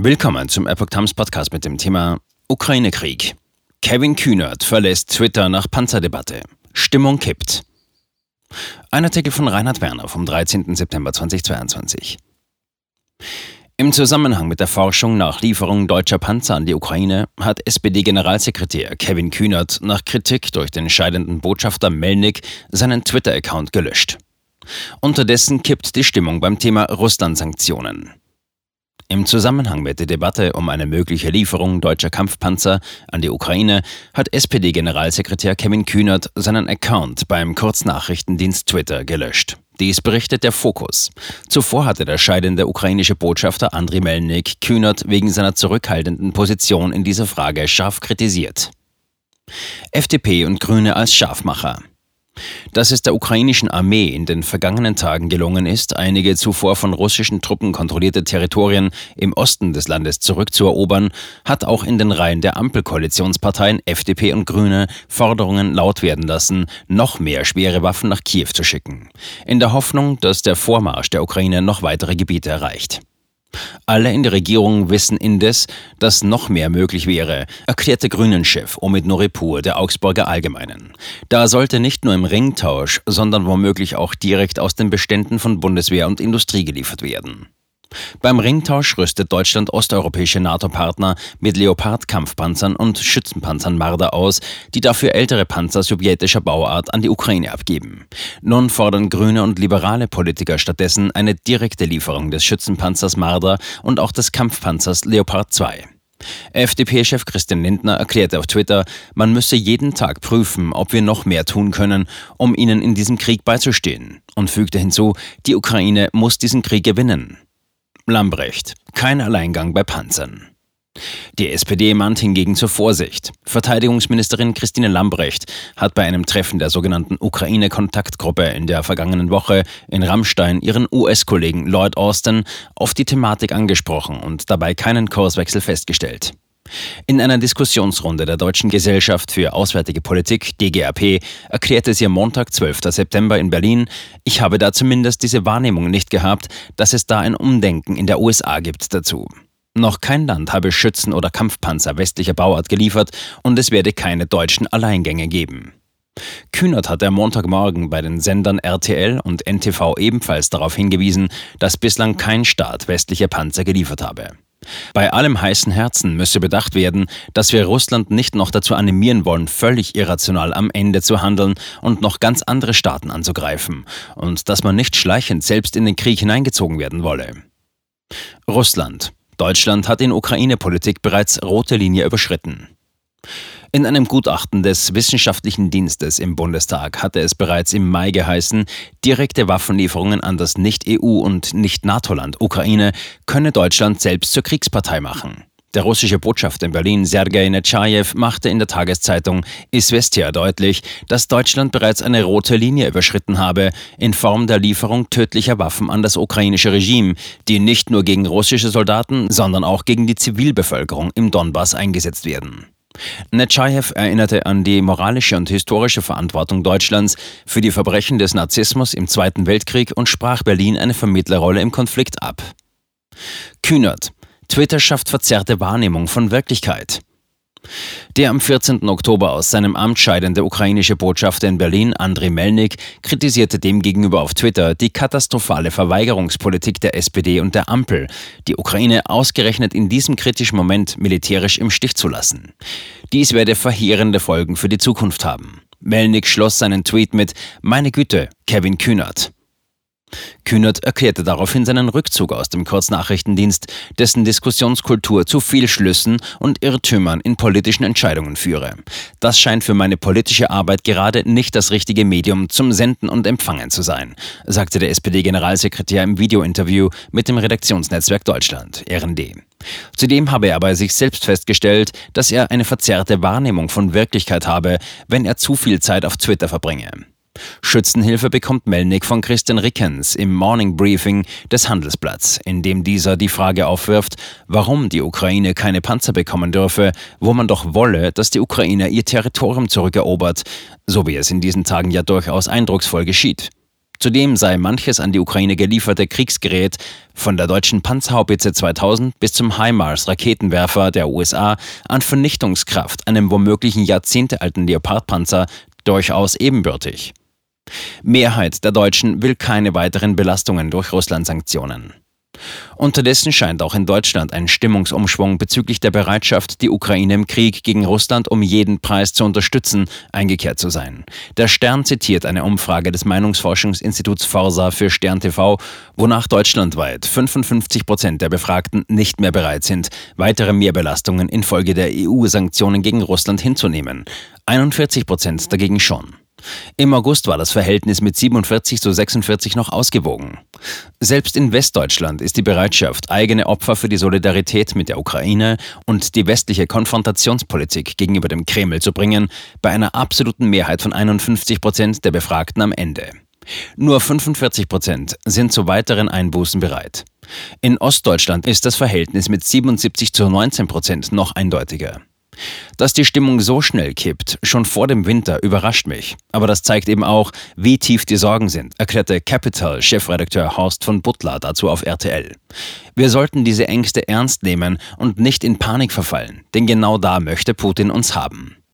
Willkommen zum Epoch Times Podcast mit dem Thema Ukraine-Krieg. Kevin Kühnert verlässt Twitter nach Panzerdebatte. Stimmung kippt. Ein Artikel von Reinhard Werner vom 13. September 2022. Im Zusammenhang mit der Forschung nach Lieferung deutscher Panzer an die Ukraine hat SPD-Generalsekretär Kevin Kühnert nach Kritik durch den scheidenden Botschafter Melnik seinen Twitter-Account gelöscht. Unterdessen kippt die Stimmung beim Thema Russland-Sanktionen. Im Zusammenhang mit der Debatte um eine mögliche Lieferung deutscher Kampfpanzer an die Ukraine hat SPD-Generalsekretär Kevin Kühnert seinen Account beim Kurznachrichtendienst Twitter gelöscht. Dies berichtet der Fokus. Zuvor hatte der scheidende ukrainische Botschafter Andriy Melnik Kühnert wegen seiner zurückhaltenden Position in dieser Frage scharf kritisiert. FDP und Grüne als Scharfmacher. Dass es der ukrainischen Armee in den vergangenen Tagen gelungen ist, einige zuvor von russischen Truppen kontrollierte Territorien im Osten des Landes zurückzuerobern, hat auch in den Reihen der Ampelkoalitionsparteien FDP und Grüne Forderungen laut werden lassen, noch mehr schwere Waffen nach Kiew zu schicken, in der Hoffnung, dass der Vormarsch der Ukraine noch weitere Gebiete erreicht. Alle in der Regierung wissen indes, dass noch mehr möglich wäre, erklärte Grünen-Chef Omid Noripur der Augsburger Allgemeinen. Da sollte nicht nur im Ringtausch, sondern womöglich auch direkt aus den Beständen von Bundeswehr und Industrie geliefert werden. Beim Ringtausch rüstet Deutschland osteuropäische NATO-Partner mit Leopard-Kampfpanzern und Schützenpanzern Marder aus, die dafür ältere Panzer sowjetischer Bauart an die Ukraine abgeben. Nun fordern grüne und liberale Politiker stattdessen eine direkte Lieferung des Schützenpanzers Marder und auch des Kampfpanzers Leopard 2. FDP-Chef Christian Lindner erklärte auf Twitter, man müsse jeden Tag prüfen, ob wir noch mehr tun können, um ihnen in diesem Krieg beizustehen, und fügte hinzu, die Ukraine muss diesen Krieg gewinnen. Lambrecht. Kein Alleingang bei Panzern. Die SPD mahnt hingegen zur Vorsicht. Verteidigungsministerin Christine Lambrecht hat bei einem Treffen der sogenannten Ukraine-Kontaktgruppe in der vergangenen Woche in Rammstein ihren US-Kollegen Lloyd Austin auf die Thematik angesprochen und dabei keinen Kurswechsel festgestellt. In einer Diskussionsrunde der Deutschen Gesellschaft für Auswärtige Politik, DGAP, erklärte sie am Montag, 12. September in Berlin, ich habe da zumindest diese Wahrnehmung nicht gehabt, dass es da ein Umdenken in der USA gibt dazu. Noch kein Land habe Schützen oder Kampfpanzer westlicher Bauart geliefert und es werde keine deutschen Alleingänge geben. Kühnert hat am Montagmorgen bei den Sendern RTL und NTV ebenfalls darauf hingewiesen, dass bislang kein Staat westliche Panzer geliefert habe. Bei allem heißen Herzen müsse bedacht werden, dass wir Russland nicht noch dazu animieren wollen, völlig irrational am Ende zu handeln und noch ganz andere Staaten anzugreifen, und dass man nicht schleichend selbst in den Krieg hineingezogen werden wolle. Russland. Deutschland hat in Ukraine-Politik bereits rote Linie überschritten. In einem Gutachten des Wissenschaftlichen Dienstes im Bundestag hatte es bereits im Mai geheißen, direkte Waffenlieferungen an das Nicht-EU- und Nicht-NATO-Land Ukraine könne Deutschland selbst zur Kriegspartei machen. Der russische Botschafter in Berlin, Sergei Netschajew, machte in der Tageszeitung Isvestia deutlich, dass Deutschland bereits eine rote Linie überschritten habe, in Form der Lieferung tödlicher Waffen an das ukrainische Regime, die nicht nur gegen russische Soldaten, sondern auch gegen die Zivilbevölkerung im Donbass eingesetzt werden. Netschajew erinnerte an die moralische und historische Verantwortung Deutschlands für die Verbrechen des Narzissmus im Zweiten Weltkrieg und sprach Berlin eine Vermittlerrolle im Konflikt ab. Kühnert. Twitter schafft verzerrte Wahrnehmung von Wirklichkeit. Der am 14. Oktober aus seinem Amt scheidende ukrainische Botschafter in Berlin, Andriy Melnik, kritisierte demgegenüber auf Twitter die katastrophale Verweigerungspolitik der SPD und der Ampel, die Ukraine ausgerechnet in diesem kritischen Moment militärisch im Stich zu lassen. Dies werde verheerende Folgen für die Zukunft haben. Melnik schloss seinen Tweet mit Meine Güte, Kevin Kühnert. Kühnert erklärte daraufhin seinen Rückzug aus dem Kurznachrichtendienst, dessen Diskussionskultur zu Fehlschlüssen und Irrtümern in politischen Entscheidungen führe. Das scheint für meine politische Arbeit gerade nicht das richtige Medium zum Senden und Empfangen zu sein, sagte der SPD-Generalsekretär im Videointerview mit dem Redaktionsnetzwerk Deutschland, RND. Zudem habe er bei sich selbst festgestellt, dass er eine verzerrte Wahrnehmung von Wirklichkeit habe, wenn er zu viel Zeit auf Twitter verbringe. Schützenhilfe bekommt Melnik von Christian Rickens im Morning Briefing des Handelsblatts, in dem dieser die Frage aufwirft, warum die Ukraine keine Panzer bekommen dürfe, wo man doch wolle, dass die Ukraine ihr Territorium zurückerobert, so wie es in diesen Tagen ja durchaus eindrucksvoll geschieht. Zudem sei manches an die Ukraine gelieferte Kriegsgerät, von der deutschen Panzerhaubitze 2000 bis zum HIMARS-Raketenwerfer der USA, an Vernichtungskraft, einem womöglichen jahrzehntealten Leopardpanzer, durchaus ebenbürtig. Mehrheit der Deutschen will keine weiteren Belastungen durch Russland-Sanktionen. Unterdessen scheint auch in Deutschland ein Stimmungsumschwung bezüglich der Bereitschaft, die Ukraine im Krieg gegen Russland um jeden Preis zu unterstützen, eingekehrt zu sein. Der Stern zitiert eine Umfrage des Meinungsforschungsinstituts Forsa für Stern TV, wonach deutschlandweit 55 Prozent der Befragten nicht mehr bereit sind, weitere Mehrbelastungen infolge der EU-Sanktionen gegen Russland hinzunehmen. 41 Prozent dagegen schon. Im August war das Verhältnis mit 47 zu 46 noch ausgewogen. Selbst in Westdeutschland ist die Bereitschaft, eigene Opfer für die Solidarität mit der Ukraine und die westliche Konfrontationspolitik gegenüber dem Kreml zu bringen, bei einer absoluten Mehrheit von 51 Prozent der Befragten am Ende. Nur 45 Prozent sind zu weiteren Einbußen bereit. In Ostdeutschland ist das Verhältnis mit 77 zu 19 Prozent noch eindeutiger. Dass die Stimmung so schnell kippt, schon vor dem Winter, überrascht mich. Aber das zeigt eben auch, wie tief die Sorgen sind, erklärte Capital-Chefredakteur Horst von Butler dazu auf RTL. Wir sollten diese Ängste ernst nehmen und nicht in Panik verfallen, denn genau da möchte Putin uns haben.